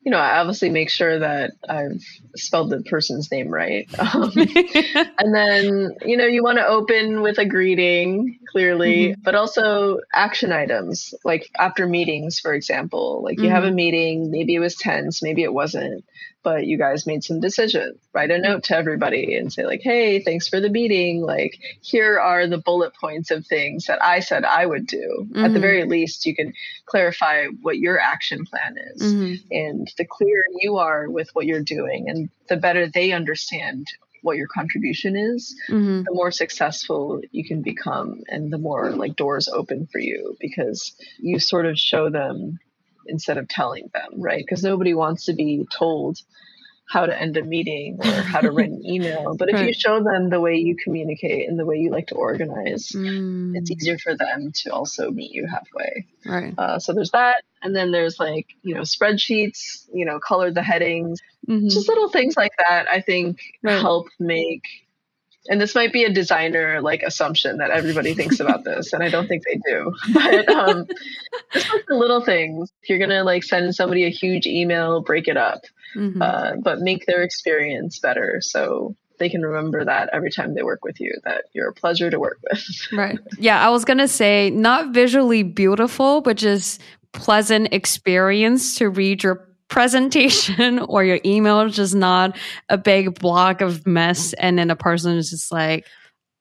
You know, I obviously make sure that I've spelled the person's name right. Um, and then, you know, you want to open with a greeting, clearly, mm-hmm. but also action items, like after meetings, for example. Like you mm-hmm. have a mm-hmm. meeting, maybe it was tense, maybe it wasn't but you guys made some decisions. Write a note to everybody and say, like, hey, thanks for the meeting. Like, here are the bullet points of things that I said I would do. Mm-hmm. At the mm-hmm. very least, you can clarify what your action plan is. Mm-hmm. And the clearer you are with what you're doing, and the better they understand what your contribution is, mm-hmm. the more successful you can become and the more like doors open for you because you sort of show them instead of telling them, right? Because nobody wants to be told how to end a meeting or how to write an email. But if you show them the way you communicate and the way you like to organize, mm. it's easier for them to also meet you halfway. Right. Uh, so there's that. And then there's like, you know, spreadsheets, you know, color the headings, mm-hmm. just little things like that, I think right. help make and this might be a designer like assumption that everybody thinks about this and i don't think they do. But um, just like the little things if you're gonna like send somebody a huge email break it up mm-hmm. uh, but make their experience better so they can remember that every time they work with you that you're a pleasure to work with. Right. Yeah i was gonna say not visually beautiful but just pleasant experience to read your presentation or your email is just not a big block of mess and then a person is just like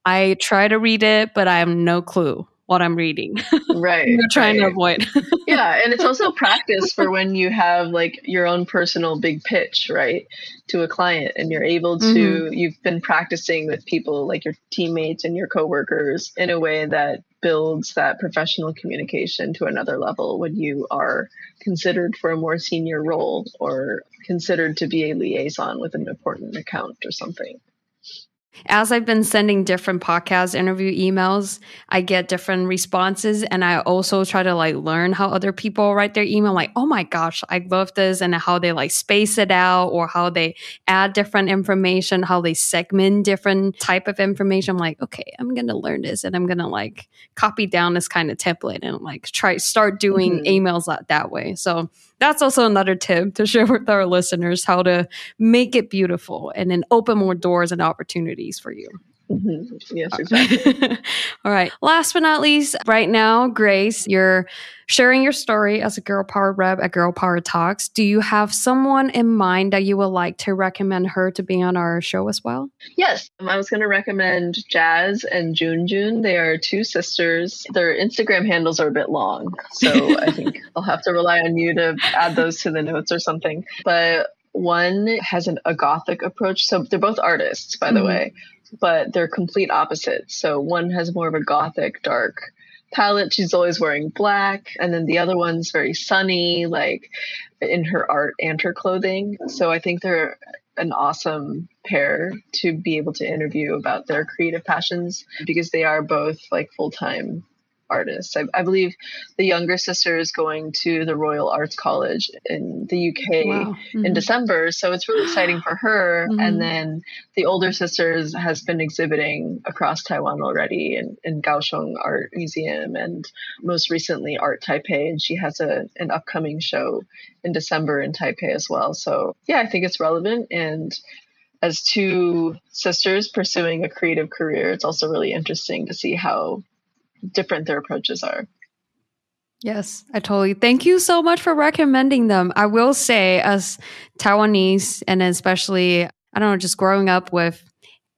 i try to read it but i have no clue what i'm reading right you're trying right. to avoid yeah and it's also practice for when you have like your own personal big pitch right to a client and you're able to mm-hmm. you've been practicing with people like your teammates and your coworkers in a way that builds that professional communication to another level when you are considered for a more senior role or considered to be a liaison with an important account or something as I've been sending different podcast interview emails, I get different responses. And I also try to like learn how other people write their email. Like, oh my gosh, I love this. And how they like space it out or how they add different information, how they segment different type of information. I'm like, okay, I'm going to learn this and I'm going to like copy down this kind of template and like try start doing mm-hmm. emails that, that way. So that's also another tip to share with our listeners how to make it beautiful and then open more doors and opportunities for you. Mm-hmm. Yes, exactly. All right. Last but not least, right now, Grace, you're sharing your story as a Girl Power rep at Girl Power Talks. Do you have someone in mind that you would like to recommend her to be on our show as well? Yes. Um, I was going to recommend Jazz and June June. They are two sisters. Their Instagram handles are a bit long. So I think I'll have to rely on you to add those to the notes or something. But one has an, a gothic approach. So they're both artists, by the mm-hmm. way but they're complete opposites. So one has more of a gothic, dark palette. She's always wearing black, and then the other one's very sunny, like in her art and her clothing. So I think they're an awesome pair to be able to interview about their creative passions because they are both like full time artists. I, I, believe the younger sister is going to the Royal Arts College in the UK wow. mm-hmm. in December, so it's really exciting for her. Mm-hmm. And then the older sister has been exhibiting across Taiwan already in, in Kaohsiung Art Museum and most recently Art Taipei, and she has a an upcoming show in December in Taipei as well. So yeah, I think it's relevant and as two sisters pursuing a creative career, it's also really interesting to see how different their approaches are. Yes, I totally. Thank you so much for recommending them. I will say, as Taiwanese, and especially, I don't know, just growing up with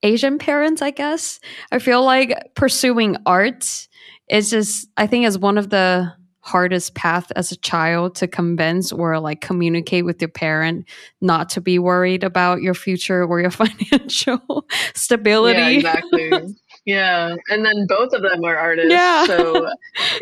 Asian parents, I guess, I feel like pursuing art is just, I think, is one of the hardest path as a child to convince or like communicate with your parent not to be worried about your future or your financial stability. Yeah, exactly. Yeah, and then both of them are artists. Yeah. So,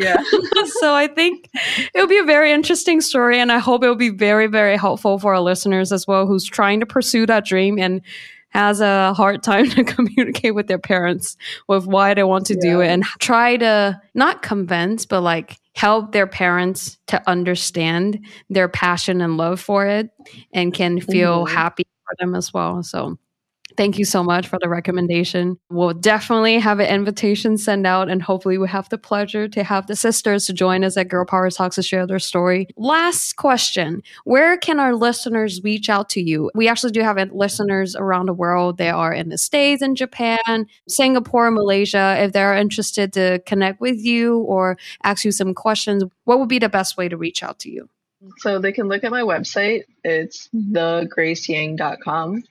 yeah. so I think it'll be a very interesting story, and I hope it'll be very, very helpful for our listeners as well, who's trying to pursue that dream and has a hard time to communicate with their parents with why they want to yeah. do it, and try to not convince, but like help their parents to understand their passion and love for it, and can feel mm-hmm. happy for them as well. So Thank you so much for the recommendation. We'll definitely have an invitation sent out, and hopefully, we have the pleasure to have the sisters to join us at Girl Power Talks to share their story. Last question Where can our listeners reach out to you? We actually do have listeners around the world. They are in the States in Japan, Singapore, Malaysia. If they're interested to connect with you or ask you some questions, what would be the best way to reach out to you? So they can look at my website. It's thegraceyang.com.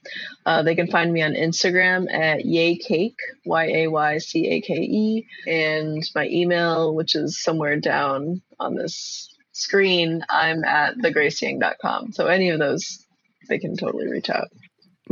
Uh, they can find me on Instagram at yaycake, Y A Y C A K E, and my email, which is somewhere down on this screen, I'm at thegraceyang.com. So any of those, they can totally reach out.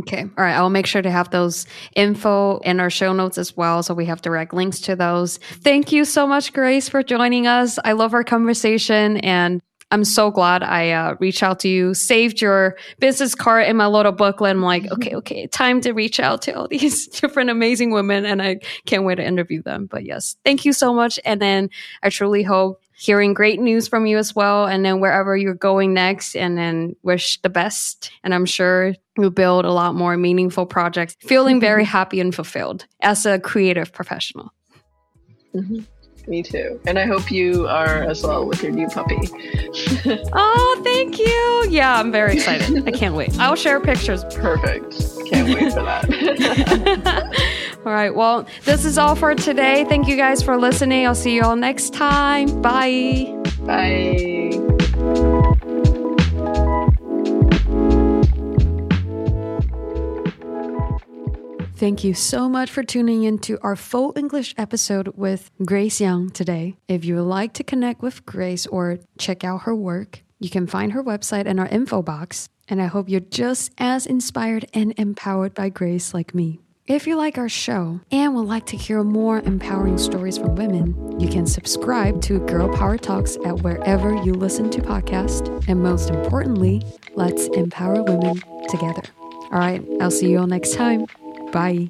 Okay. All right. I'll make sure to have those info in our show notes as well. So we have direct links to those. Thank you so much, Grace, for joining us. I love our conversation and I'm so glad I uh, reached out to you, saved your business card in my little booklet. I'm like, okay, okay, time to reach out to all these different amazing women. And I can't wait to interview them. But yes, thank you so much. And then I truly hope hearing great news from you as well. And then wherever you're going next, and then wish the best. And I'm sure you'll build a lot more meaningful projects, feeling very happy and fulfilled as a creative professional. Mm-hmm. Me too. And I hope you are as well with your new puppy. oh, thank you. Yeah, I'm very excited. I can't wait. I'll share pictures. Perfect. Can't wait for that. all right. Well, this is all for today. Thank you guys for listening. I'll see you all next time. Bye. Bye. Thank you so much for tuning in to our full English episode with Grace Yang today. If you would like to connect with Grace or check out her work, you can find her website in our info box. And I hope you're just as inspired and empowered by Grace like me. If you like our show and would like to hear more empowering stories from women, you can subscribe to Girl Power Talks at wherever you listen to podcasts. And most importantly, let's empower women together. All right, I'll see you all next time. Bye.